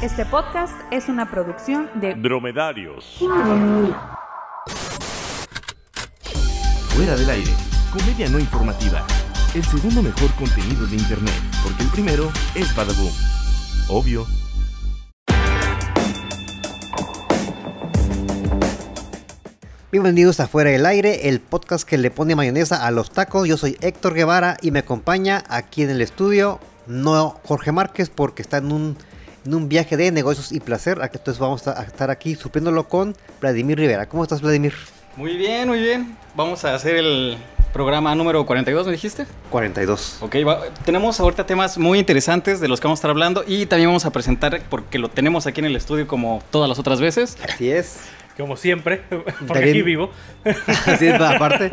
Este podcast es una producción de Dromedarios. Fuera del aire, comedia no informativa. El segundo mejor contenido de internet, porque el primero es Badaboom. Obvio. Bienvenidos a Fuera del Aire, el podcast que le pone mayonesa a los tacos. Yo soy Héctor Guevara y me acompaña aquí en el estudio, no Jorge Márquez, porque está en un, en un viaje de negocios y placer. Entonces vamos a estar aquí supliéndolo con Vladimir Rivera. ¿Cómo estás, Vladimir? Muy bien, muy bien. Vamos a hacer el programa número 42, ¿me dijiste? 42. Ok, va- tenemos ahorita temas muy interesantes de los que vamos a estar hablando y también vamos a presentar, porque lo tenemos aquí en el estudio como todas las otras veces, Así es. Como siempre, porque aquí vivo. Así es, aparte,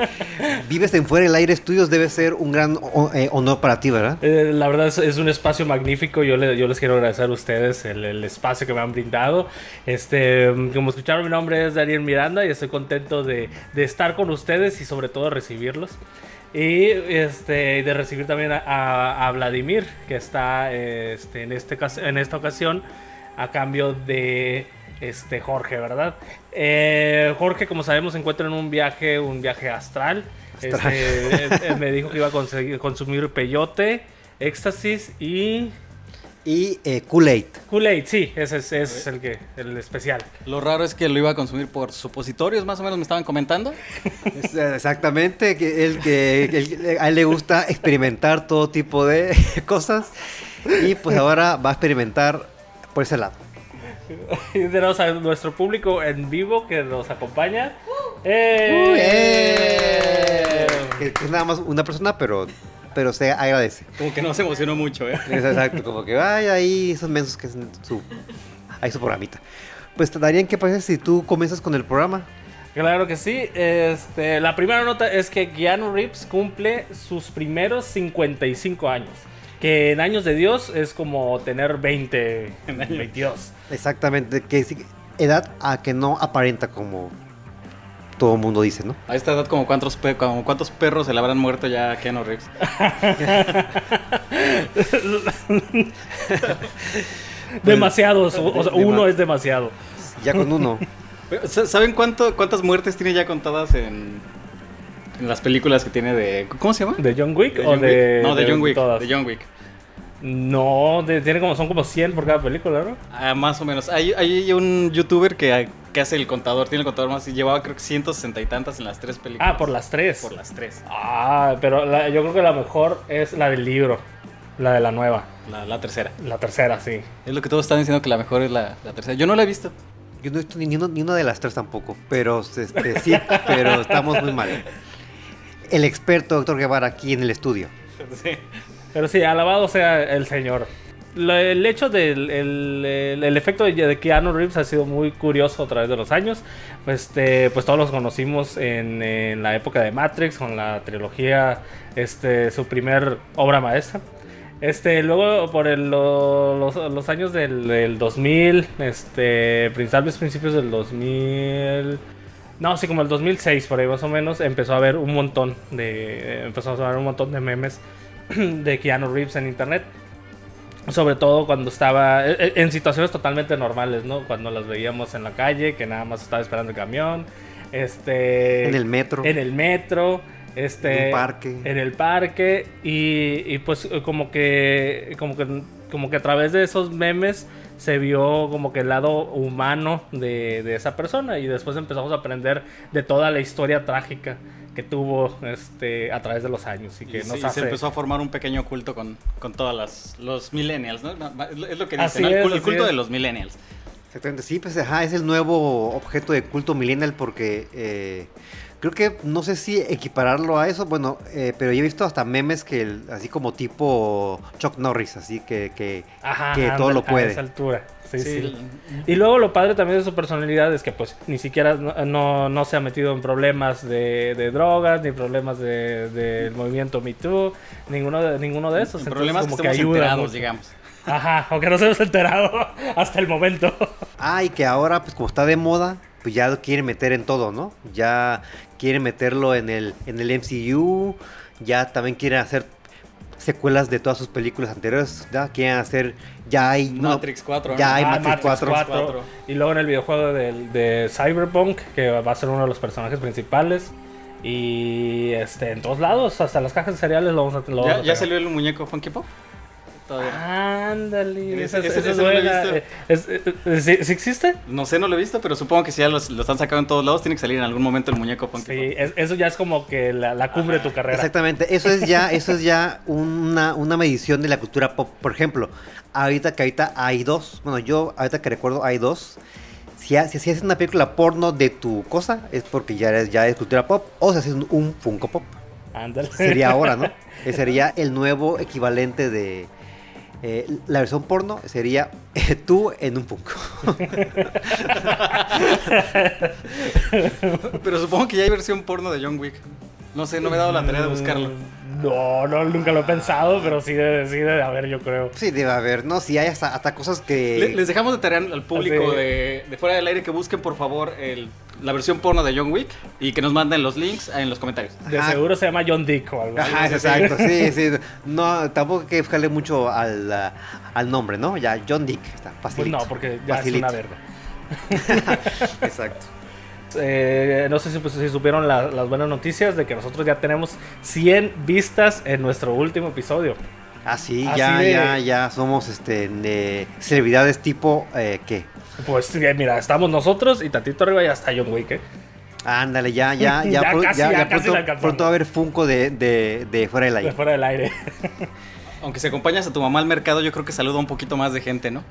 vives en Fuera del Aire Estudios, debe ser un gran eh, honor para ti, ¿verdad? Eh, la verdad es, es un espacio magnífico. Yo, le- yo les quiero agradecer a ustedes el, el espacio que me han brindado. Este, como escucharon, mi nombre es Daniel Miranda y estoy contento de, de estar con ustedes y sobre todo recibirlos. Y este, de recibir también a, a- a Vladimir, que está este, en, este, en esta ocasión a cambio de este, Jorge, ¿verdad? Eh, Jorge, como sabemos, se encuentra en un viaje, un viaje astral. Astral. Este, me dijo que iba a conseguir- consumir peyote, éxtasis y Y eh, Kool-Aid. Kool-Aid, sí, ese es, ese es el, que, el especial. Lo raro es que lo iba a consumir por supositorios, más o menos me estaban comentando. Es, eh, Exactamente, que él, que él- a él le gusta experimentar todo tipo de cosas y pues ahora va a experimentar por ese lado. Y tenemos a nuestro público en vivo que nos acompaña. Uy, ¡Eh! Que, que es nada más una persona, pero, pero se agradece. Como que no se emocionó mucho, ¿eh? Es exacto, como que vaya ahí esos mensos que es su, ahí su programita. Pues Darían, ¿qué pasa si tú comienzas con el programa? Claro que sí. Este, la primera nota es que Keanu Reeves cumple sus primeros 55 años. Que en años de Dios es como tener 20, 22. Exactamente, que es edad a que no aparenta como todo el mundo dice, ¿no? A esta edad, como cuántos, pe- como cuántos perros se le habrán muerto ya a Keanu Reeves. Demasiados. o- o sea, uno es demasiado. Ya con uno. ¿Saben cuánto, cuántas muertes tiene ya contadas en, en las películas que tiene de... ¿Cómo se llama? ¿De John Wick ¿De o John de.? Wick? No, de John Wick. todas? De John Wick. No, de- tiene como, son como 100 por cada película, ¿no? Ah, más o menos. Hay, hay un youtuber que, que hace el contador, tiene el contador más y llevaba creo que 160 y tantas en las tres películas. Ah, por las tres. Por las tres. Ah, pero la- yo creo que la mejor es la del libro. La de la nueva. La, la tercera. La tercera, sí. Es lo que todos están diciendo que la mejor es la, la tercera. Yo no la he visto. Yo no he visto ni, ni una, ni una de las tres tampoco, pero este, sí, pero estamos muy mal. El experto doctor Guevara aquí en el estudio. Pero sí, alabado sea el señor. El hecho del el, el- el efecto de, Keanu Reeves ha sido muy curioso a través de los años. Este, pues todos los conocimos en, la época de Matrix, con la trilogía, este, su primer obra maestra. Este, luego por los, los años del, del 2000, este, principios, principios del 2000, no, sí, como el 2006 por ahí más o menos, empezó a haber un montón de, empezó a ver un montón de memes de Keanu Reeves en internet. Sobre todo cuando estaba e- e- en situaciones totalmente normales, ¿no? Cuando las veíamos en la calle, que nada más estaba esperando el camión. Este. En el metro. En el metro. Este. En un parque. En el parque. Y, y pues como que. Como que. Como que a través de esos memes se vio como que el lado humano de, de esa persona. Y después empezamos a aprender de toda la historia trágica que tuvo este a través de los años. Y que Y nos sí, hace... se empezó a formar un pequeño culto con, con todas las los millennials, ¿no? Es lo- que dicen. El es, culto es. de los millennials. Exactamente, sí, pues ajá, es el nuevo objeto de culto millennial porque eh, creo que no sé si equipararlo a eso, bueno, eh, pero yo he visto hasta memes que el- así como tipo Chuck Norris, así que, que, Ajá, que todo lo A puede. esa altura. Sí, Sí, sí. Y luego lo padre también de su personalidad es que pues ni siquiera no, no, no se ha metido en problemas de, de drogas, ni problemas del de, movimiento Me Too, ninguno de, ninguno de esos. Entonces, problema es que como ayuda enterados, mucho. digamos. Ajá, aunque no se hemos enterado hasta el momento. Ah, y que ahora, pues como está de moda, pues ya lo quieren meter en todo, ¿no? Ya quieren meterlo en el, en el MCU, ya también quieren hacer secuelas de todas sus películas anteriores. ¿ya? Quieren hacer, ya hay... no, Matrix 4. ya hay Ah, Matrix 4. 4. Y luego en el videojuego del- de, Cyberpunk, que va a ser uno de los personajes principales. Y este, en todos lados, hasta las cajas de cereales lo vamos a, lo vamos ¿Ya, a ya tener. salió el muñeco Funky Pop? Todavía. Ándale, Ese- ese- no lo he visto. Eh, eh, eh, ¿sí, sí existe? No sé, no lo he visto, pero supongo que si ya los- lo están sacando en todos lados, tiene que salir en algún momento el muñeco Funky Sí, es- eso ya es como que la, la cumbre de tu carrera. Exactamente, eso es ya, eso es ya una, una medición de la cultura pop. Por ejemplo, ahorita que ahorita hay dos, bueno, yo ahorita que recuerdo hay dos. Si, ha- si, si haces una película porno de tu cosa, es porque ya eres, ya es cultura pop, o si haces un, un Funko Pop. Ándale. Sería ahora, ¿no? Sería el nuevo equivalente de. Eh, la versión porno sería eh, tú en un Funko. Pero supongo que ya hay versión porno de John Wick. No sé, no me he dado la tarea de buscarlo. No, no, nunca lo he pensado, pero sí debe, sí debe haber, yo creo. Sí, debe haber, ¿no? Si hay hasta, hasta cosas que. Le- Les dejamos de tarea al público Sí. de, de fuera del aire que busquen por favor el- la versión porno de John Wick y que nos manden los links en los comentarios. De Ajá. seguro se llama John Dick o algo así. Ajá, exacto, sí, sí. No, tampoco hay que buscarle mucho al, al nombre, ¿no? Ya, John Dick, está Pues facilito. no, porque ya Facilito. es una verga. Exacto. Eh, no sé si, pues, si supieron la- las buenas noticias de que nosotros ya tenemos 100 vistas en nuestro último episodio. Ah, sí, Así ya, de- ya, ya somos este, de celebridades tipo, eh, ¿qué? Pues eh, mira, estamos nosotros y tantito arriba ya está John Wick. ¿eh? Ándale, ya, ya, ya, Ya pro- casi, ya- ya ya casi la pronto, va a haber Funko de, de, de fuera del De aire. fuera del aire. Aunque si acompañas a tu mamá al mercado, yo creo que saluda un poquito más de gente, ¿no?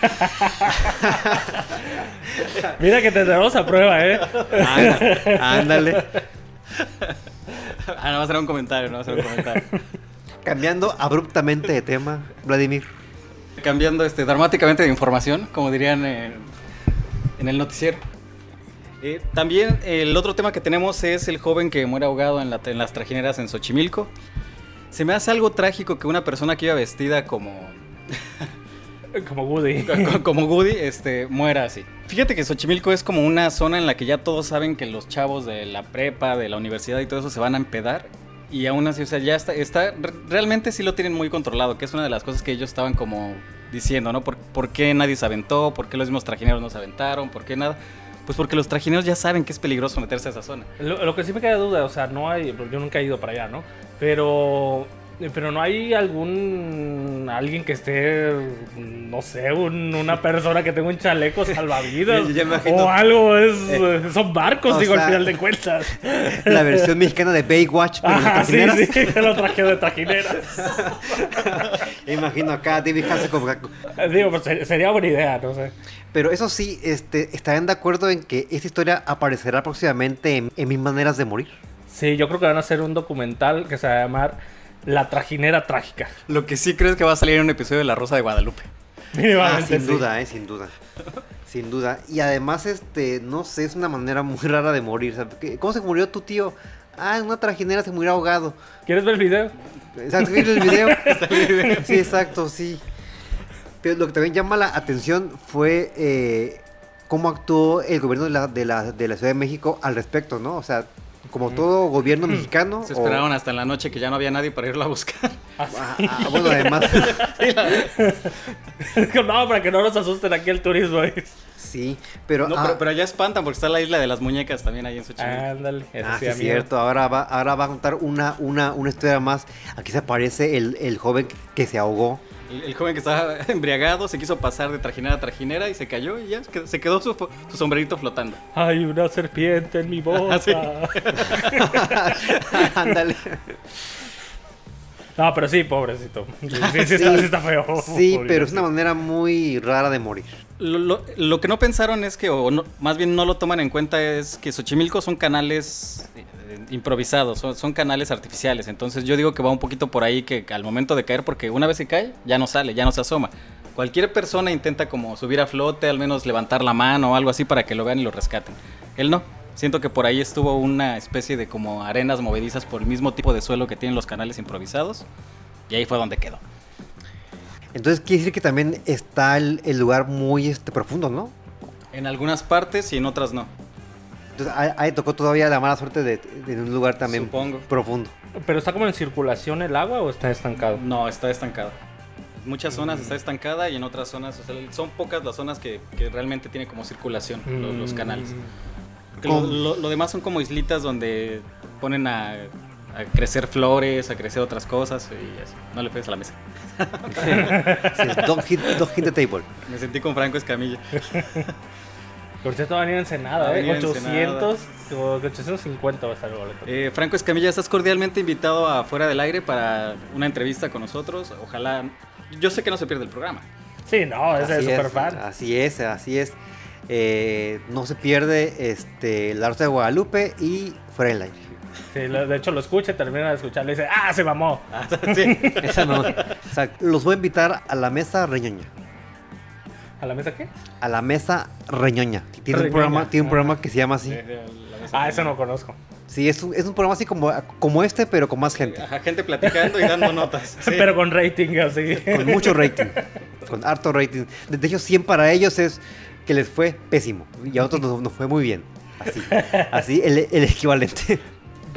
Mira que te tenemos a prueba, ¿eh? Ándale, ándale. Ah, no va a ser un comentario, no va a ser un comentario. Cambiando abruptamente de tema, Vladimir. Cambiando este, dramáticamente de información, como dirían en el noticiero. Eh, también el otro tema que tenemos es el joven que muere ahogado en, la- en las trajineras en Xochimilco. Se me hace algo trágico que una persona que iba vestida como, Como Woody. co- como Woody este, muera así. Fíjate que Xochimilco es como una zona en la que ya todos saben que los chavos de la prepa, de la universidad y todo eso se van a empedar. Y aún así, o sea, ya está, está re- realmente sí lo tienen muy controlado, que es una de las cosas que ellos estaban como diciendo, ¿no? ¿Por, por qué nadie se aventó? ¿Por qué los mismos trajineros no se aventaron? ¿Por qué nada? Pues porque los trajineros ya saben que es peligroso meterse a esa zona. Lo, que sí me queda duda, o sea, no hay, yo nunca he ido para allá, ¿no? Pero, pero no hay algún, alguien que esté, no sé, un- una persona que tenga un chaleco salvavidas imagino. o algo, es, son barcos, o digo, sea, al final de cuentas. La versión mexicana de Baywatch. pero Ajá, sí, sí, lo traje de trajineras. Imagino acá David Hasselhoff como Digo, pues ser- sería buena idea, no sé. Pero eso sí, este, ¿estarán de acuerdo en que esta historia aparecerá próximamente en, en Mis Maneras de Morir? Sí, yo creo que van a hacer un documental que se va a llamar La Trajinera Trágica. Lo que sí creo es que va a salir en un episodio de La Rosa de Guadalupe. Ah, sin sí. duda, eh, sin duda. Sin duda. Y además, este, no sé, es una manera muy rara de morir. ¿sabes? ¿Qué- ¿Cómo se murió tu tío? Ah, en una trajinera se murió ahogado. ¿Quieres ver el video? Exacto, ¿viste el video? sí, exacto, sí. Pero lo que también llama la atención fue eh, cómo actuó el gobierno de la, de, la, de la Ciudad de México al respecto, ¿no? O sea, como todo gobierno mexicano. Se o- esperaron hasta en la noche que ya no había nadie para irlo a buscar. Ah, ah, bueno, además, no, para que no nos asusten aquí el turismo. sí, pero. No, ah, pero, pero allá espantan porque está la isla de las muñecas también ahí en Xochimilco. Ándale, eso Ah, sí es cierto. Ahora va, ahora va a contar una, una, una historia más. Aquí se aparece el, el joven que se ahogó. El, el joven que estaba embriagado se quiso pasar de trajinera a trajinera y se cayó y ya se quedó, su, sombrerito flotando. Hay una serpiente en mi boca. Ah. Ándale. No, pero sí, pobrecito. Sí, sí, sí está, sí está feo. Sí, pero es una manera muy rara de morir. Lo, que no pensaron es que, o no- más bien no lo toman en cuenta, es que Xochimilco son canales eh, improvisados, son, son canales artificiales. Entonces yo digo que va un poquito por ahí que al momento de caer, porque una vez que cae, ya no sale, ya no se asoma. Cualquier persona intenta como subir a flote, al menos levantar la mano o algo así para que lo vean y lo rescaten. Él no. Siento que por ahí estuvo una especie de como arenas movedizas por el mismo tipo de suelo que tienen los canales improvisados. Y ahí fue donde quedó. Entonces quiere decir que también está el, el lugar muy este, profundo, ¿no? En algunas partes y en otras no. Entonces, ahí, ahí tocó todavía la mala suerte de, de un lugar también Supongo. profundo. ¿Pero está como en circulación el agua o está estancado? No, está estancada. En muchas zonas está estancada y en otras zonas, o sea, son pocas las zonas que, que realmente tiene como circulación los, los canales. Lo, lo- lo demás son como islitas donde ponen a, a crecer flores, a crecer otras cosas y así. No le pegues a la mesa. Sí, es don't, hit, don't hit the table. Me sentí con Franco Escamilla. Por cierto, va a venir en Ensenada, ¿eh? venir en 800 o 850 va a estar el boleto. Eh, Franco Escamilla, estás cordialmente invitado a Fuera del Aire para una entrevista con nosotros. Ojalá. Yo sé que no se pierde el programa. Sí, no, ese es Así súper fan. Así es, así es. Eh, no se pierde este, La Rosa de Guadalupe y Fuera del Aire. Sí, lo- de hecho lo escucha, termina de escuchar, le dice, ¡ah, se mamó! sí. Esa no. O sea, los voy a invitar a la mesa reñoña. ¿A la mesa qué? A la mesa reñoña. Tiene un programa, tiene un Ah. programa que se llama así. Ah, eso no conozco. Sí, es un, es un programa así como, como este, pero con más gente. Ajá, gente platicando y dando notas. Sí. Pero con rating así. Con mucho rating. Con harto rating. De hecho, 100 para ellos es que les fue pésimo. Y a otros nos, nos fue muy bien. Así. Así, el, el equivalente.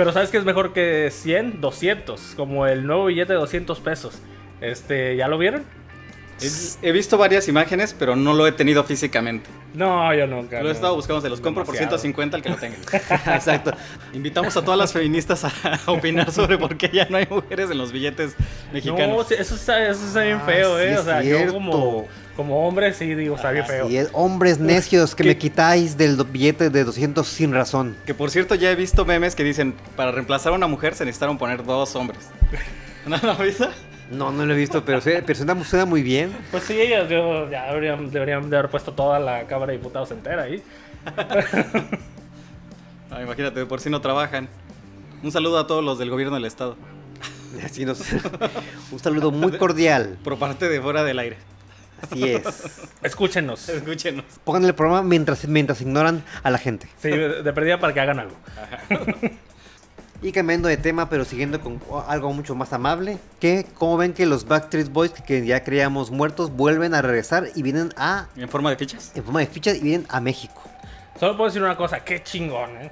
Pero ¿sabes qué es mejor que 100? 200. Como el nuevo billete de 200 pesos. Este, ¿ya lo vieron? He, he visto varias imágenes, pero no lo he tenido físicamente. No, yo nunca. Lo he no. estado buscando, se los compro por Demasiado. 150 al que lo tenga. Exacto. Invitamos a todas las feministas a opinar sobre por qué ya no hay mujeres en los billetes No, mexicanos. sí, eso está, eso está bien Ah, feo, sí ¿eh? es O sea, cierto. yo como, como hombre sí digo, está bien feo. Y es hombres necios que ¿Qué? me quitáis del billete de 200 sin razón. Que por cierto, ya he visto memes que dicen, para reemplazar a una mujer se necesitaron poner dos hombres. ¿No lo has visto? No, no lo he visto, pero, se- pero suena, suena muy bien. Pues sí, ellos yo- ya deberían, deberían de haber puesto toda la Cámara de Diputados entera ahí. Ah, imagínate, de por si no trabajan. Un saludo a todos los del gobierno del estado. Así nos- un saludo muy cordial. Por parte de fuera del aire. Así es. Escúchenos. Escúchenos. Pongan el programa mientras, mientras ignoran a la gente. Sí, de de perdida para que hagan algo. Y cambiando de tema, pero siguiendo con algo mucho más amable, que como ven que los Backstreet Boys, que ya creíamos muertos, vuelven a regresar y vienen a, ¿En forma de fichas? en forma de fichas, y vienen a México. Solo puedo decir una cosa, qué chingón, ¿eh?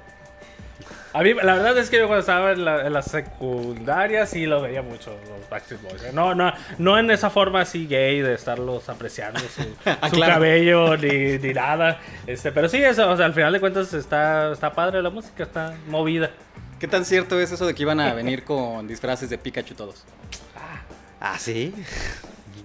A mí, la verdad es que yo cuando estaba en la, en la secundaria sí lo veía mucho, los Backstreet Boys. ¿eh? No, no, no en esa forma así gay de estarlos apreciando su, Ah, su claro. cabello ni, ni nada. Este, pero sí, eso, o sea, al final de cuentas está, está padre la música, está movida. ¿Qué tan cierto es eso de que iban a venir con disfraces de Pikachu todos? Ah, sí.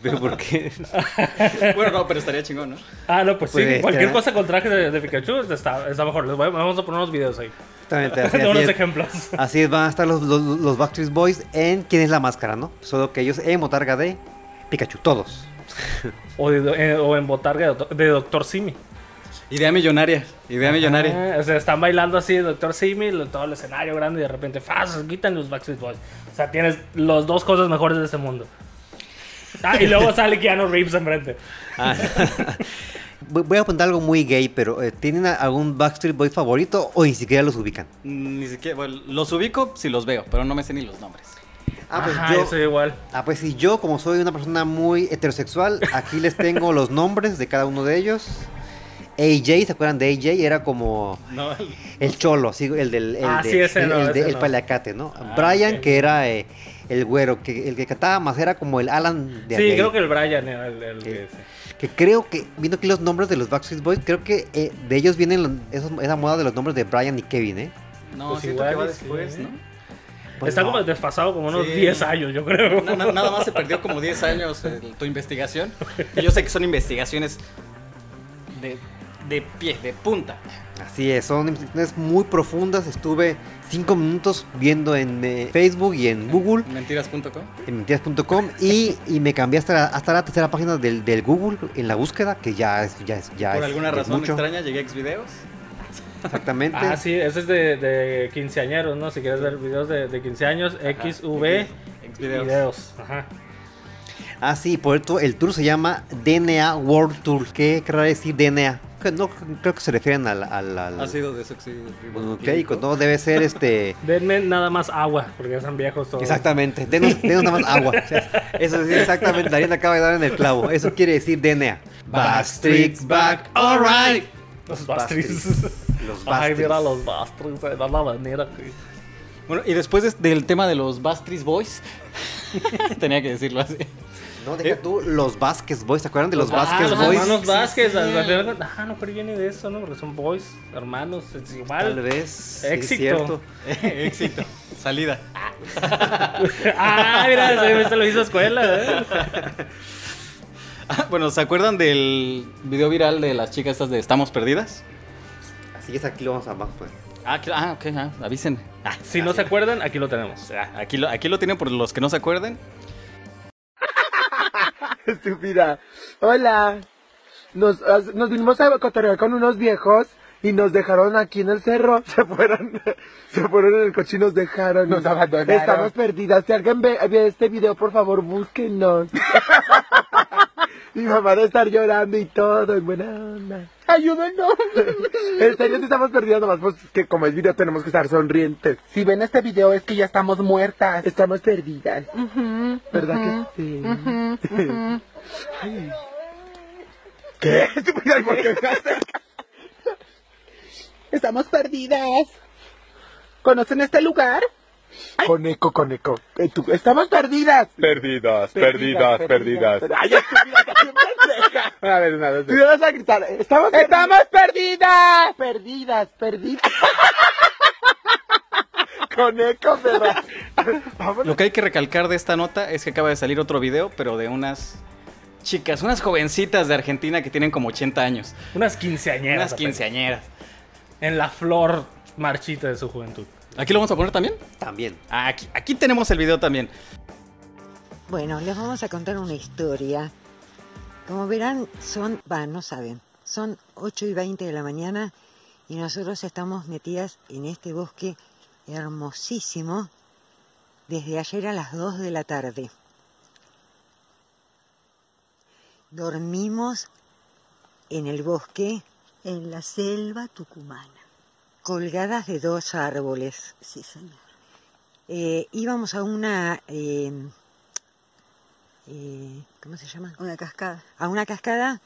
¿Pero por qué? Bueno, no, pero estaría chingón, ¿no? Ah, no, pues sí, cualquier cosa con traje de, de Pikachu está, está mejor. Les voy vamos a poner unos videos ahí. Exactamente, así, unos es. ejemplos. Así es, van a estar los, los, los Backstreet Boys en ¿Quién es la máscara, no? Solo que ellos en botarga de Pikachu, todos. O, de- eh, o en botarga de, de Doctor Simi. Idea millonaria. Idea millonaria. O sea, están bailando así, Doctor Simi, todo el escenario grande y de repente, ¡faz! Quitan los Backstreet Boys. O sea, tienes las dos cosas mejores de ese mundo. Ah, y luego sale Keanu Reeves enfrente. Ah. Voy a apuntar algo muy gay, pero eh, ¿tienen algún Backstreet Boy favorito o ni siquiera los ubican? Mm, Ni siquiera, bueno, los ubico si los veo, pero no me sé ni los nombres. Ah, pues Ajá, yo, eso igual. ah, pues sí, yo como soy una persona muy heterosexual, aquí les tengo los nombres de cada uno de ellos. AJ, ¿se acuerdan de AJ? Era como No, el cholo, el del el, Ah, de- sí, ese el, no, el de- el paliacate, ¿no? Ah, Brian, que era eh, el güero, que el que cantaba más era como el Alan de Sí, creo que el Brian era el, el que... Que creo que, viendo aquí los nombres de los Backstreet Boys, creo que eh, de ellos vienen los- esos- esa moda de los nombres de Brian y Kevin, ¿eh? no Pues siento igual que va sí, después, ¿eh? ¿no? Pues Está no. como desfasado como unos Sí. 10 años, yo creo. Na- na- nada más se perdió como 10 años eh, tu investigación. Y yo sé que son investigaciones de, de pie, de punta. Así es, son investigaciones muy profundas. Estuve cinco minutos viendo en eh, Facebook y en Google, Mentiras.com. en mentiras.com, y, y me cambié hasta la, hasta la tercera página del, del Google en la búsqueda, que ya es, ya es, ya Por es- alguna es razón mucho. extraña llegué a Xvideos. Exactamente. Ah, sí, ese es de, de quinceañeros, ¿no? Si quieres ver videos de, de 15 años, XV Xvideos. videos. Ajá. Ah, sí, por esto el tour se llama DNA World Tour. ¿Qué querrá decir DNA? Que no creo que se refieren al. al, al- Ácido desoxi- ok, no debe ser este. Denme nada más agua, porque ya están viejos todos. Exactamente, denos, denos nada más agua. O sea, Eso es exactamente, Darín acaba de dar en el clavo. Eso quiere decir DNA. Backstreet's back, alright. Los Backstreets. Los Ay, Bastries. mira los Bastries, eh, da la manera. Bueno, y después de- del tema de los Bastries Boys, tenía que decirlo así. No, deja tú, los Vázquez Boys. ¿Se acuerdan de los Ah, Vázquez los Boys? hermanos Vázquez. sí. Ah, no, pero viene de eso, ¿no? Porque son boys, hermanos, es Tal vez. Éxito. cierto. Éxito. Salida. ah, mira, se, se lo hizo escuela, ¿eh? Ah, bueno, ¿se acuerdan del video viral de las chicas estas de Estamos Perdidas? Así es, aquí lo vamos a a poner. Ah, ah ok, ah, avisen. Ah, Si no se acuerdan, aquí lo tenemos. ah, aquí, lo, aquí lo tienen por los que no se acuerden. Estúpida. Hola. Nos, nos vinimos a cotorrear con unos viejos y nos dejaron aquí en el cerro. Se fueron, se fueron en el coche y nos dejaron. Nos abandonaron. Estamos perdidas. Si alguien ve, ve este video, por favor, búsquenos. Mi mamá debe estar llorando y todo, en buena onda. Ayúdenos. en serio, si estamos perdidas, nomás pues que como es video tenemos que estar sonrientes. Si ven este video es que ya estamos muertas. Estamos perdidas. ¿Verdad que sí? Ay. ¿Qué? Estúpida, ¿y por qué? Estamos perdidas. ¿Conocen este lugar? Con eco, con eco. Eh, tú- Estamos perdidas. Perdidas, perdidas, perdidas. Ay, estúpida, qué pendeja. A ver, una vez. Tú vas a gritar. Estamos, Estamos perdidas. Perdidas, perdidas. con eco, perra. Vámonos. Lo que hay que recalcar de esta nota es que acaba de salir otro video, pero de unas chicas, unas jovencitas de Argentina que tienen como 80 años. Unas quinceañeras. Unas quinceañeras. En la flor marchita de su juventud. ¿Aquí lo vamos a poner también? También. Ah, Aquí, aquí tenemos el video también. Bueno, les vamos a contar una historia. Como verán, son, va, no saben, son 8 y 20 de la mañana y nosotros estamos metidas en este bosque hermosísimo desde ayer a las 2 de la tarde. Dormimos en el bosque, En la selva tucumana. Colgadas de dos árboles. Sí, señor. Eh, íbamos a una... eh, eh, ¿Cómo se llama? Una cascada. a una cascada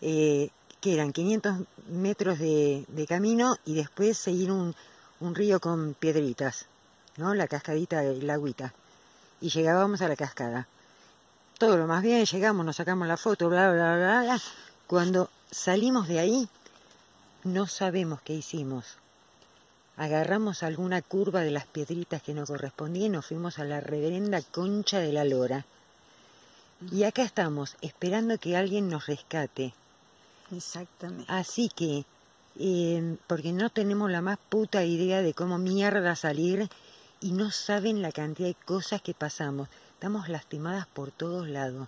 eh, que eran 500 metros de, de camino y después seguir un, un río con piedritas, ¿no? La cascadita, el agüita. Y llegábamos a la cascada. Todo lo más bien, llegamos, nos sacamos la foto, bla, bla, bla, bla. Cuando salimos de ahí, no sabemos qué hicimos. Agarramos alguna curva de las piedritas que nos correspondía y nos fuimos a la reverenda concha de la lora. Y acá estamos, esperando que alguien nos rescate. Exactamente. Así que, eh, porque no tenemos la más puta idea de cómo mierda salir y no saben la cantidad de cosas que pasamos. Estamos lastimadas por todos lados.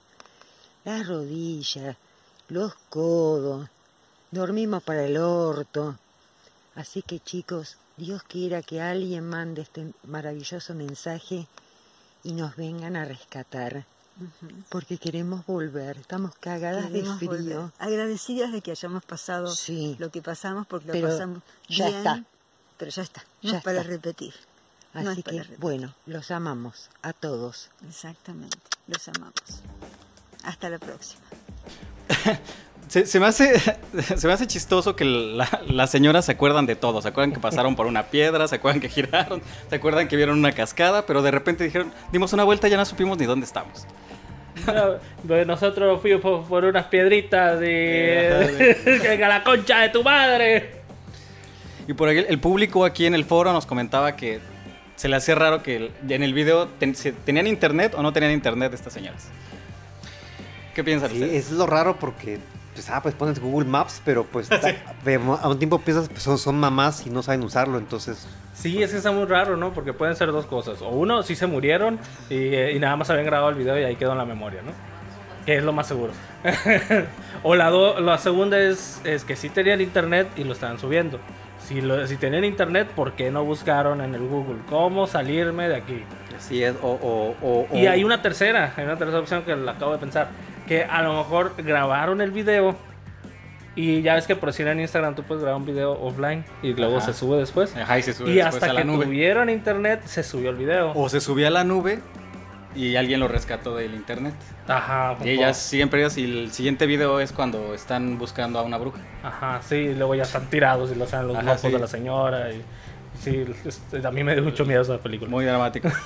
Las rodillas, los codos, dormimos para el orto. Así que chicos, Dios quiera que alguien mande este maravilloso mensaje y nos vengan a rescatar. Porque queremos volver, estamos cagadas Queremos de frío. volver. Agradecidas de que hayamos pasado Sí. lo que pasamos, porque Pero lo pasamos ya bien, está. Pero ya está. No Ya es para está. repetir. no Así es para que, repetir. bueno, los amamos a todos. Exactamente. Los amamos. Hasta la próxima. Se, se me hace, se me hace chistoso que la- las señoras se acuerdan de todo. Se acuerdan que pasaron por una piedra, se acuerdan que giraron, se acuerdan que vieron una cascada, pero de repente dijeron, dimos una vuelta y ya no supimos ni dónde estamos. No, pues nosotros fuimos por, por unas piedritas de... de... a la concha de tu madre! Y por ahí el- público aquí en el foro nos comentaba que se le hacía raro que en el video ten- tenían internet o no tenían internet estas señoras. ¿Qué piensan Sí, ustedes? es lo raro porque, pues, ah, pues pones Google Maps, pero pues de mo- a un tiempo piensas, pues son, son mamás y no saben usarlo, entonces... Sí, es que está muy raro, ¿no? Porque pueden ser dos cosas. O uno, sí se murieron y, eh, y nada más habían grabado el video y ahí quedó en la memoria, ¿no? Que es lo más seguro. o la, do- la segunda es, es que sí tenían internet y lo estaban subiendo. Si, lo- si tenían internet, ¿por qué no buscaron en el Google cómo salirme de aquí? Así es, o... o, o- Y hay una tercera, hay una tercera opción que la acabo de pensar. Que a lo mejor grabaron el video y ya ves que por decir en Instagram tú puedes grabar un video offline y luego Ajá. se sube después. Ajá, y se sube Y después hasta a la que nube. tuvieron internet se subió el video. O se subía a la nube y alguien lo rescató del internet. Ajá. Y ellas siguen perdidas y el siguiente video es cuando están buscando a una bruja. Ajá, sí, y luego ya están tirados y lo hacen los sí. de la señora. Y, sí, a mí me dio mucho miedo esa película. Muy dramático.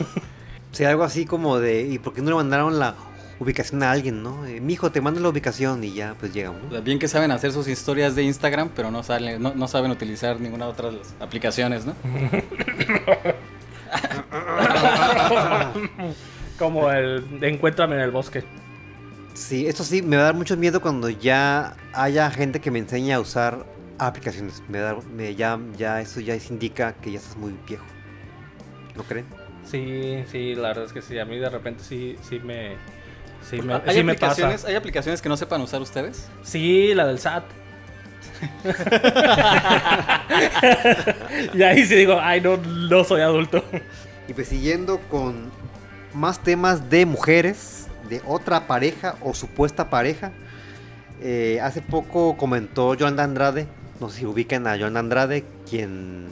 Sí, algo así como de, ¿y por qué no le mandaron la ubicación a alguien, no? Eh, Mijo, te mando la ubicación y ya, pues sea, Bien que saben hacer sus historias de Instagram, pero no, salen, no, no saben utilizar ninguna otra de las aplicaciones, ¿no? Como el Encuéntrame en el bosque. Sí, esto sí, me va a dar mucho miedo cuando ya haya gente que me enseñe a usar aplicaciones. Me da, me, ya, ya, eso ya indica que ya estás muy viejo. ¿No creen? Sí, sí, la verdad es que sí. A mí de repente sí, sí me. Sí me, ¿Hay, sí me pasa. aplicaciones, ¿Hay aplicaciones que no sepan usar ustedes? Sí, la del SAT. y ahí sí digo, ay, no, no soy adulto. Y pues siguiendo con más temas de mujeres, de otra pareja o supuesta pareja. eh, hace poco comentó Yolanda Andrade, no sé si ubican a Yolanda Andrade, quien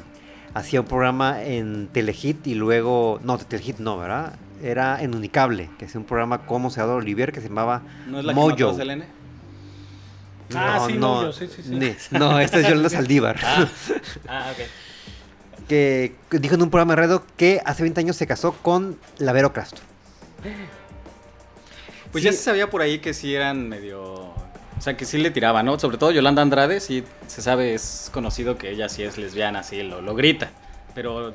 hacía un programa en Telehit y luego, no, de Telehit no, ¿verdad? Era en Unicable, que hacía un programa con Monseador Olivier que se llamaba ¿No es la que mató a Mojo. Selene? Ah, sí, Mojo, sí, sí, sí. ne- No, esta es Yolanda Saldívar. Ah, ah, ok. que que dijo en un programa de radio que hace 20 años se casó con Lavero Castro. Pues Sí. ya se sabía por ahí que sí eran medio... O sea, que sí le tiraba, ¿no? Sobre todo Yolanda Andrade, sí se sabe, es conocido que ella sí es lesbiana, sí, lo, lo grita. Pero,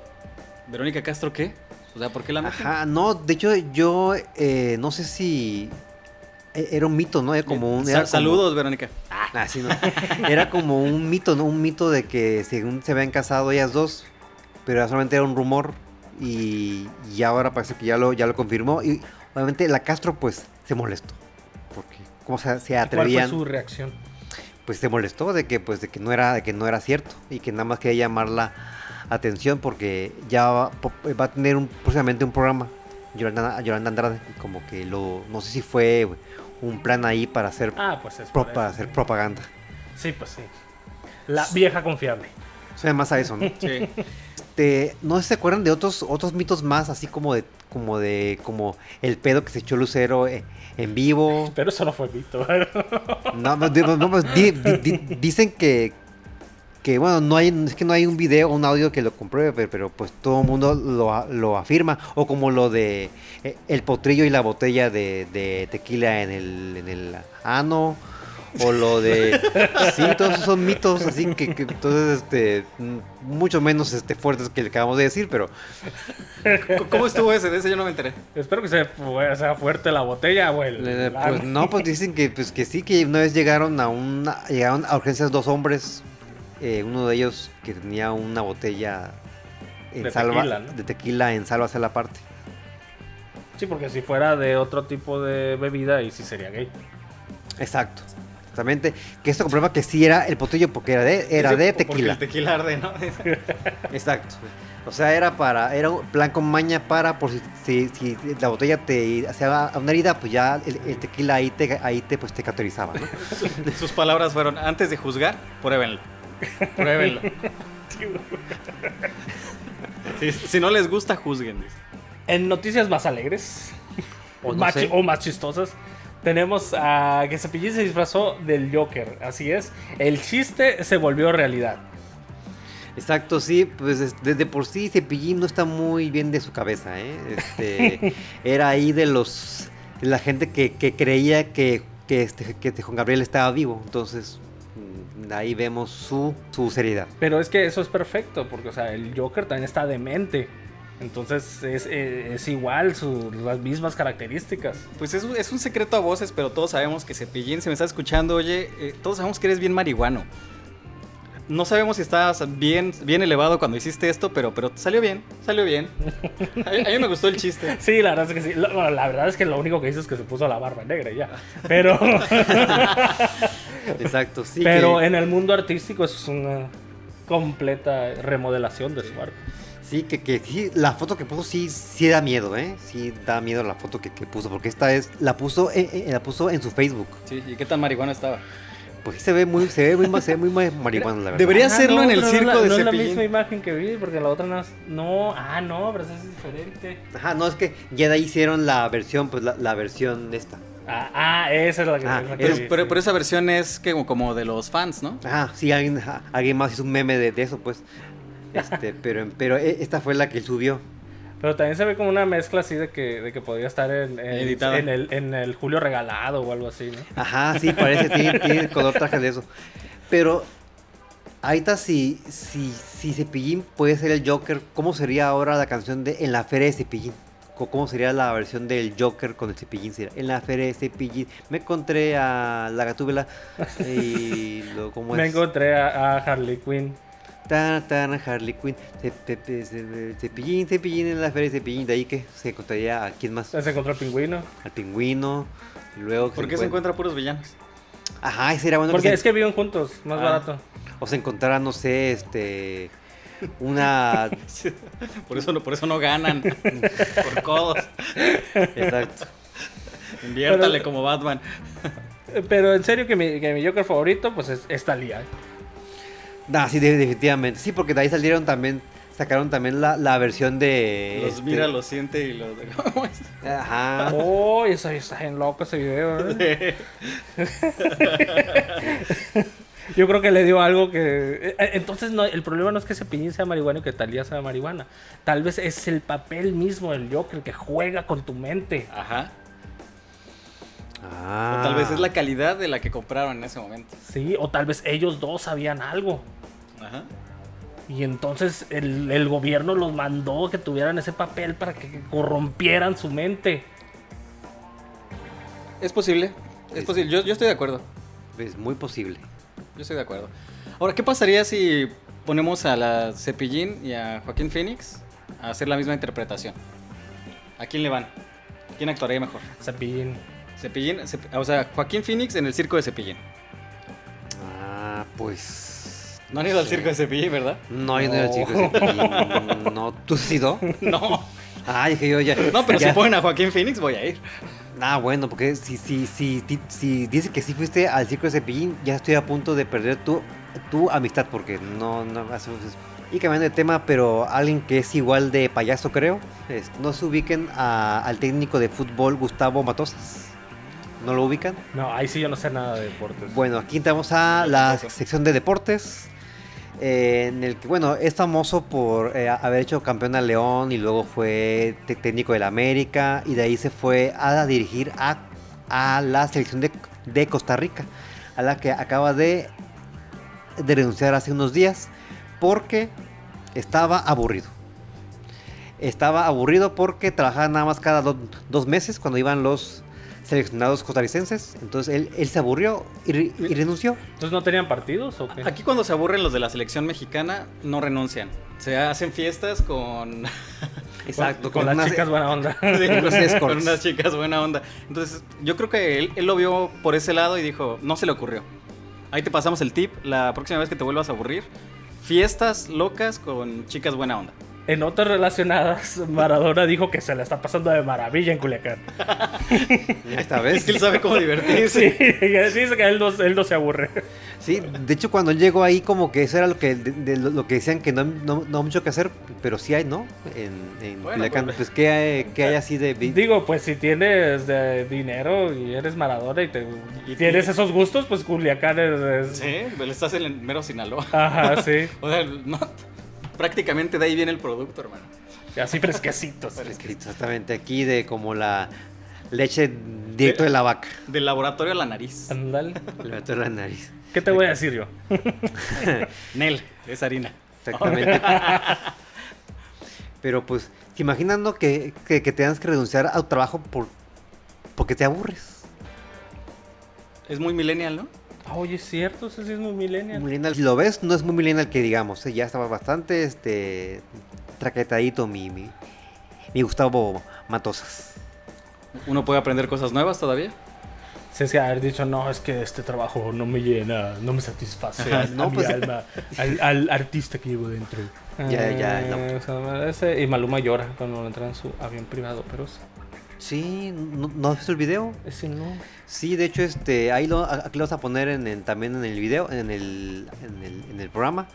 ¿Verónica Castro qué? O sea, ¿por qué la meten? Ajá, no, de hecho yo eh, no sé si e- era un mito, ¿no? Era como un... Como- Saludos, Verónica. Ah, sí, no. Era como un mito, ¿no? Un mito de que según se habían casado ellas dos, pero solamente era un rumor y, y ahora parece que ya lo, ya lo confirmó. Y obviamente la Castro pues se molestó, porque cómo se, se ¿Cuál fue atrevían, su reacción? pues se molestó de que pues de que no era de que no era cierto y que nada más quería llamar la atención porque ya va, a tener un, próximamente un programa Yolanda, Yolanda Andrade y como que lo no sé si fue un plan ahí para hacer Ah, pues es pro- para eso, hacer sí. propaganda. Sí, pues sí. La vieja confiable. Suena más a eso, ¿no? Sí. Este, no sé si se acuerdan de otros otros mitos más, así como de como de como el pedo que se echó Lucero eh, en vivo. Pero eso no fue mito. No, no, no, no, pues, di- di- di- dicen que que bueno, no hay es que no hay un video o un audio que lo compruebe, pero, pero, pues todo el mundo lo, lo afirma o como lo de eh, el potrillo y la botella de, de tequila en el en el ano o lo de sí todos esos son mitos así que, que entonces este mucho menos este fuertes que le acabamos de decir pero ¿Cómo estuvo ese? De ese yo no me enteré. Espero que sea, sea fuerte la botella el Pues no, pues dicen que, pues que sí, que una vez llegaron a una, llegaron a urgencias dos hombres, eh, uno de ellos que tenía una botella en De salva, tequila, ¿no? de tequila en salva hacia la parte. Sí, porque si fuera de otro tipo de bebida, ahí sí sería gay. Exacto, exactamente. Que esto comprueba que sí era el potrillo porque era de, era Sí, de porque tequila. el tequila arde, ¿no? Exacto. O sea, era para, era un plan con maña para por si, si, si la botella te hacía una herida, pues ya el, el tequila ahí te, ahí te pues te cauterizaba, ¿no? Sus palabras fueron, antes de juzgar, pruébenlo. Pruébenlo. Si, si no les gusta, juzguen. En noticias más alegres O no más o más chistosas, tenemos a que Cepillín se disfrazó del Joker. Así es, el chiste se volvió realidad. Exacto, sí, pues es- desde por sí Cepillín no está muy bien de su cabeza, ¿eh? Este, era ahí de los, la gente que, que creía que, que, este, que este Juan Gabriel estaba vivo, entonces ahí vemos su, su seriedad. Pero es que eso es perfecto, porque o sea, el Joker también está demente. Entonces es, eh, es igual, su- las mismas características. Pues es, un- es un secreto a voces, pero todos sabemos que Cepillín, si me estás escuchando, oye, eh, todos sabemos que eres bien marihuano. No sabemos si estabas bien, bien elevado cuando hiciste esto, pero, pero salió bien, salió bien. A, mí- a mí me gustó el chiste. Sí, la verdad es que sí. Bueno, la verdad es que lo único que hizo es que se puso la barba negra y ya. Pero, Exacto, sí. pero que, en el mundo artístico eso es una completa remodelación de su arte. sí, que, que sí, la foto que puso sí, sí da miedo, ¿eh? Sí da miedo la foto que, que puso, porque esta es, la puso, en- en- la puso en su Facebook. Sí, ¿y qué tan marihuana estaba? Pues sí se ve muy, se ve muy, se ve muy ma- marihuana, la verdad. Debería Ah, hacerlo no, en el pero no circo la- de No es la misma imagen que vi, porque la otra no. es- No, ah, no, pero esa es diferente. Ajá, no, es que ya de ahí hicieron la versión, pues la, la versión esta. Ah, ah, esa es la que, Ah, es la que Pero, vi, pero- sí. pero esa versión es que, como de los fans, ¿no? Ajá, sí, alguien, más hizo un meme de, de eso, pues. Este, pero, pero eh, esta fue la que él subió. Pero también se ve como una mezcla así de que, de que podría estar en, en, en el, en el Julio Regalado o algo así, ¿no? Ajá, sí, parece, tiene, tiene color traje de eso. Pero, ahorita si, si, si Cepillín puede ser el Joker, ¿cómo sería ahora la canción de En la feria de Cepillín? ¿Cómo sería la versión del Joker con el Cepillín? Sería, en la feria de Cepillín me encontré a la gatúbela y lo, ¿cómo Me es? encontré a, a Harley Quinn. Tan, tan, Harley Quinn, Ce- ce- ce- ce- Cepillín, Cepillín en la feria de Cepillín, de ahí que se encontraría a quién más, Se encontró al pingüino. al pingüino, y luego ¿Por qué se encuentra puros villanos? Ajá, ese era bueno Porque que es que viven juntos, más Ah. barato. o se encontrara, no sé, este, una, Por eso no, por eso no ganan. por codos. exacto, Inviértale Pero- como Batman. Pero en serio que mi, que mi Joker favorito, pues es, es Thalía. Nah, sí, de- definitivamente, sí, porque de ahí salieron también, sacaron también la, la versión de, Los este, mira, los siente y los. ¿Cómo es? ajá, Oh, está, está bien loco ese video, ¿eh? Yo creo que le dio algo que... eh, eh, Entonces no, el problema no es que Cepillín sea marihuana y que Talía sea marihuana. Tal vez es el papel mismo del Joker que juega con tu mente. Ajá. ah, O tal vez es la calidad de la que compraron en ese momento. Sí, o tal vez ellos dos sabían algo. Ajá. Y entonces el, el gobierno los mandó que tuvieran ese papel para que corrompieran su mente. Es posible. Es posible. Yo, yo estoy de acuerdo. es muy posible, Yo estoy de acuerdo. Ahora, ¿qué pasaría si ponemos a la Cepillín y a Joaquín Phoenix a hacer la misma interpretación? ¿A quién le van? ¿Quién actuaría mejor? Cepillín. Cepillín, Cep- o sea, Joaquín Phoenix en el circo de Cepillín. ah, pues, No han ido al circo de Cepillín, ¿verdad? no, yo no era el chico ese, Cepillín, no, ¿tú has ido? No. Ah, dije yo ya. No, pero ya. si ponen a Joaquín Phoenix, voy a ir. Ah, bueno, porque si, si, si, si, si dice que sí fuiste al circo de Cepillín, ya estoy a punto de perder tu, tu amistad, porque no, no hacemos eso. Y cambiando de tema, pero alguien que es igual de payaso, creo, es- no se ubiquen a- al técnico de fútbol Gustavo Matosas. ¿No lo ubican? No, ahí sí yo no sé nada de deportes. Bueno, aquí entramos a la sección de deportes, eh, en el que, bueno, es famoso por eh, haber hecho campeón a León y luego fue técnico del América y de ahí se fue a dirigir a, a la selección de, de Costa Rica, a la que acaba de, de renunciar hace unos días porque estaba aburrido. Estaba aburrido porque trabajaba nada más cada do- dos meses cuando iban los seleccionados costarricenses. Entonces él, él se aburrió y, re- y renunció. ¿Entonces no tenían partidos o qué? Aquí cuando se aburren los de la selección mexicana, no renuncian. Se hacen fiestas con... Exacto, Con las unas- chicas buena onda. Sí, Con con unas chicas buena onda. Entonces, yo creo que él, él lo vio por ese lado y dijo, no se le ocurrió. Ahí te pasamos el tip, la próxima vez que te vuelvas a aburrir, fiestas locas con chicas buena onda. En otras relacionadas, Maradona dijo que se la está pasando de maravilla en Culiacán. Esta vez. Él sabe cómo divertirse. Sí, dice que él no, él no se aburre. Sí, de hecho cuando él llegó ahí como que eso era lo que, de- de lo, que decían que no, no, no mucho que hacer, pero sí hay, ¿no? En, en Bueno, Culiacán. pues- Pues, ¿qué, hay, qué hay así de... Digo, pues si tienes de dinero y eres Maradona y, te, y tienes esos gustos, pues Culiacán es... es- Sí, pero estás en el mero Sinaloa. Ajá, sí. O sea, no, prácticamente de ahí viene el producto, hermano. Así fresquecitos. Exactamente, aquí de como la leche directo de la vaca. Del laboratorio a la nariz. Le meto en la nariz. ¿Qué te voy a decir yo? Nel, es harina. Exactamente. Pero pues, ¿te imaginas no, que, que, que tengas que renunciar a tu trabajo por, porque te aburres? Es muy millennial, ¿no? Ah, Oye, es cierto, ese sí es muy millennial. Millennial, si lo ves, no es muy millennial que digamos, ¿eh? ya estaba bastante este traquetadito mi, mi, mi Gustavo Matosas. Uno puede aprender cosas nuevas todavía. Sí, sí, haber dicho, no, es que este trabajo no me llena, no me satisface a, No, a mi pues- alma, al, al artista que llevo dentro. Ya, ya, Eh, no. o sea, ese- y Maluma llora cuando entra en su avión privado, pero sí. Sí, ¿no, ¿no has visto el video? No. Sí, de hecho, este, ahí lo, aquí lo vas a poner en, el- también en el video, en el, en el, en el programa.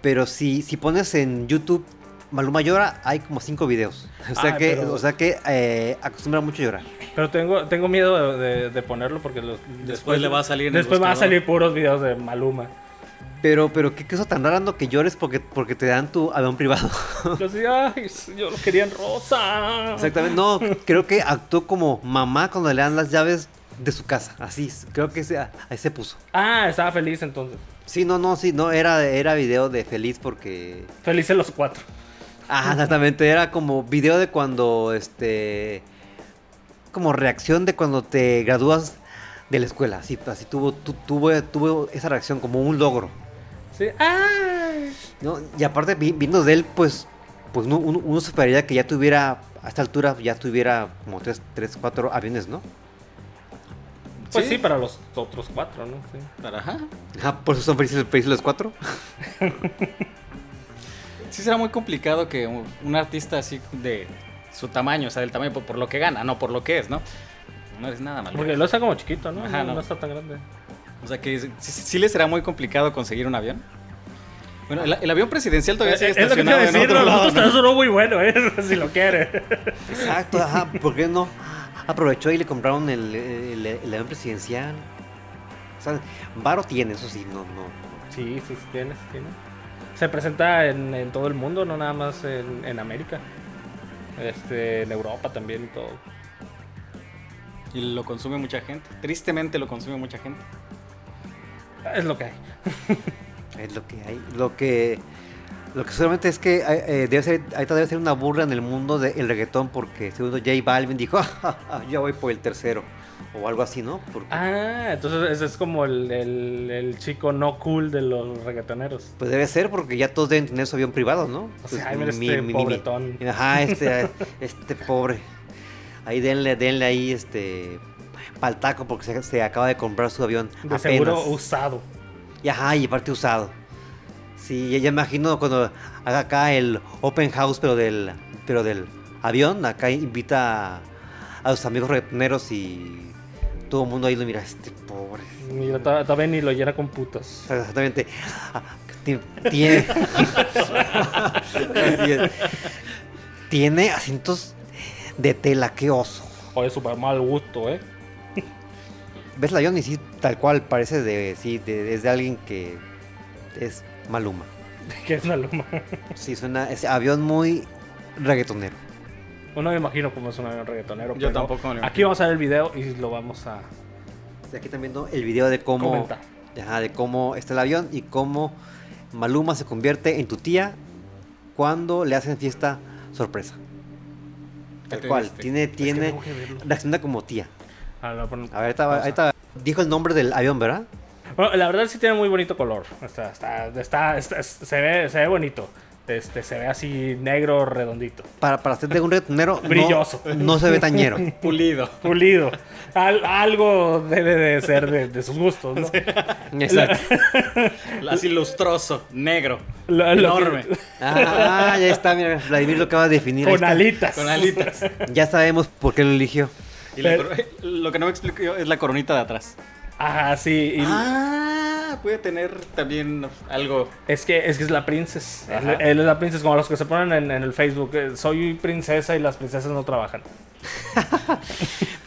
Pero si, si pones en YouTube Maluma llora, hay como cinco videos. O sea Ah, que, pero- o sea que eh, acostumbra mucho a llorar. Pero tengo, tengo miedo de, de- de ponerlo porque los- después, le va a salir en el Después van a salir puros videos de Maluma. Pero, pero qué cosa tan rara no que llores porque, porque te dan tu avión privado. Yo así, ay, yo lo quería en rosa. Exactamente, no, creo que actuó como mamá cuando le dan las llaves de su casa. Así, creo que se, ahí se puso. Ah, estaba feliz entonces. Sí, no, no, sí, no, era, era video de feliz porque... Felices los cuatro. Ah, exactamente, era como video de cuando, este... Como reacción de cuando te gradúas de la escuela. Así, así tuvo, tu- tuvo, tuvo esa reacción como un logro. Sí. ¿no? Y aparte, vi- viendo de él, pues, pues uno, uno- uno esperaría que ya tuviera, a esta altura, ya tuviera como tres, tres cuatro aviones, ¿no? Pues Sí. sí, para los otros cuatro, ¿no? Sí. Para- ajá. Ajá, por eso son felices, felices los cuatro. Sí será muy complicado que un, artista así de su tamaño, o sea, del tamaño por, por lo que gana, no por lo que es, ¿no? No eres nada malo. Porque lo está como chiquito, ¿no? Ajá, no, no. no está tan grande. O sea que sí, sí- será muy complicado conseguir un avión. Bueno, el, el avión presidencial todavía sigue Eh, es lo que te iba estacionado a en decir, otro ¿no? muy bueno, ¿eh? si lo quiere. Exacto, ajá, ¿por qué no? Aprovechó y le compraron el, el, el avión presidencial. O sea, Varo tiene, eso sí, no, no. Sí, sí, sí tiene, sí tiene. Se presenta en, en todo el mundo, no nada más en, en América. Este, en Europa también y todo. Y lo consume mucha gente. Tristemente lo consume mucha gente. Es lo que hay. Es lo que hay. Lo que, lo que solamente es que eh, eh, debe ser, ahorita debe ser una burla en el mundo del reggaetón porque segundo J Balvin dijo, "Ah, ja, ja, ya voy por el tercero. O algo así, ¿no? Porque, Ah, entonces ese es como el, el- el chico no cool de los reggaetoneros. Pues debe ser porque ya todos deben tener su avión privado, ¿no? O Pues, sea, mira este pobretón. Ajá, este, este pobre. Ahí denle, denle ahí este pa'l taco porque se, se acaba de comprar su avión. De apenas. seguro usado. Y ajá, y aparte usado. Sí, ya, ya imagino cuando haga acá el open house, pero del, pero del avión, acá invita a, a sus amigos reggaetoneros y todo el mundo ahí lo mira, este pobre. Mira, todavía ni lo llena con putos. Exactamente. Ah, ti- Tiene. Tiene asientos de tela, qué oso. O de súper mal gusto, ¿eh? ¿Ves el avión? Y sí, tal cual, parece de, sí, de, es de alguien que es Maluma. Que es una luma. Sí, suena, es avión muy reggaetonero. No me imagino cómo es un avión reggaetonero. Yo pero tampoco me lo Aquí vamos a ver el video y lo vamos a Aquí también viendo el video de cómo, comentar. ajá, de cómo está el avión y cómo Maluma se convierte en tu tía cuando le hacen fiesta sorpresa. Tal cual, tiene, tiene, tengo que reacciona como tía. Ah, lo pon- A ver, ahorita, pausa. ahorita dijo el nombre del avión, ¿verdad? Bueno, la verdad sí tiene muy bonito color. Está, está, está, está- se, ve, se ve bonito. Este, se ve así negro, redondito. Para, para ser de un reggaetonero, no- Brilloso. No, se ve tañero. Pulido. Pulido. Al- algo debe de ser de, de sus gustos, ¿no? Exacto. Así lustroso, negro, Lo- lo que- enorme, Ah, ya está, mira, Vladimir lo acaba de definir. ahí Con alitas. con alitas. Ya sabemos por qué lo eligió. Y la lo que no me explico yo es la coronita de atrás. Ajá, sí. y Ah, puede tener también algo. Es que es que es la princesa. Él, él es la princesa, como los que se ponen en, en el Facebook. eh, Soy princesa y las princesas no trabajan.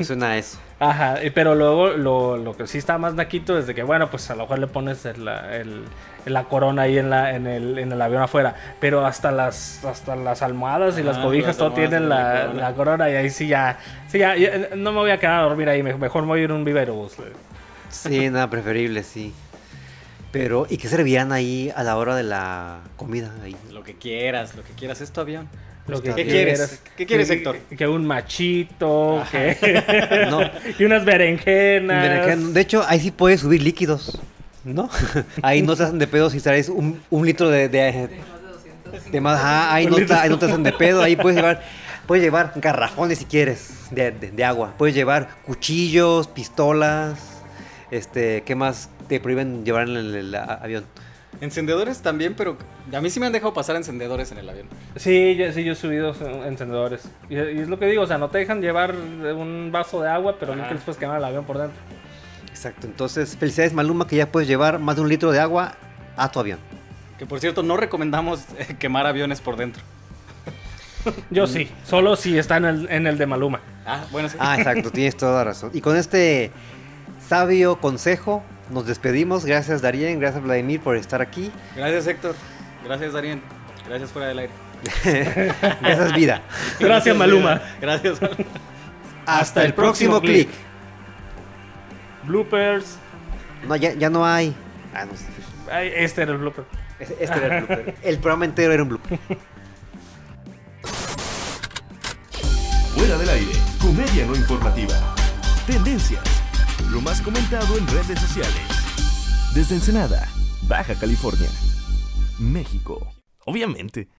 Suena a eso. Ajá, pero luego lo, lo que sí está más naquito es de que, bueno, pues a lo mejor le pones el- la, el- la corona ahí en, la, en, el, en el avión afuera. Pero hasta las, hasta las almohadas y las Ah, cobijas todo tienen la, la corona. la corona y ahí sí ya, sí ya, ya, no me voy a quedar a dormir ahí, me- mejor me voy a ir a un vivero. Sí, nada, preferible, sí. Pero, ¿y qué servían ahí a la hora de la comida? Ahí? Lo que quieras, lo que quieras. Es tu avión. Lo que ¿Qué quieres? ¿Qué quieres, Héctor? Que un machito, que... No. y unas berenjenas. Berenjena- De hecho, ahí sí puedes subir líquidos, ¿no? ahí no te hacen de pedo si traes un, un litro de... de, de más, ajá, ahí, no te, ahí no te hacen de pedo, ahí puedes llevar... Puedes llevar garrafones si quieres de, de- de agua. Puedes llevar cuchillos, pistolas. Este, ¿qué más te prohíben llevar en el, avión? Encendedores también, pero a mí sí me han dejado pasar encendedores en el avión. Sí, yo, sí, yo he subido en- encendedores. Y, y es lo que digo, o sea, no te dejan llevar un vaso de agua, pero nunca les puedes quemar el avión por dentro. Exacto, entonces felicidades Maluma que ya puedes llevar más de un litro de agua a tu avión. Que por cierto, no recomendamos eh, quemar aviones por dentro. Yo sí, solo si está en el, en el de Maluma. Ah, bueno, sí. Ah, exacto, tienes toda la razón. Y con este sabio consejo nos despedimos. Gracias Darien, gracias Vladimir por estar aquí. Gracias, Héctor. Gracias, Darien. Gracias, fuera del aire. Gracias vida. Gracias, Maluma. Gracias. Hasta el próximo clic. Bloopers. No, ya, ya no hay. Ah, no sé. Ay, este era el blooper. Este este era el blooper. El programa entero era un blooper. Fuera del aire, comedia no informativa. Tendencias, más comentado en redes sociales. Desde Ensenada, Baja California, México. Obviamente.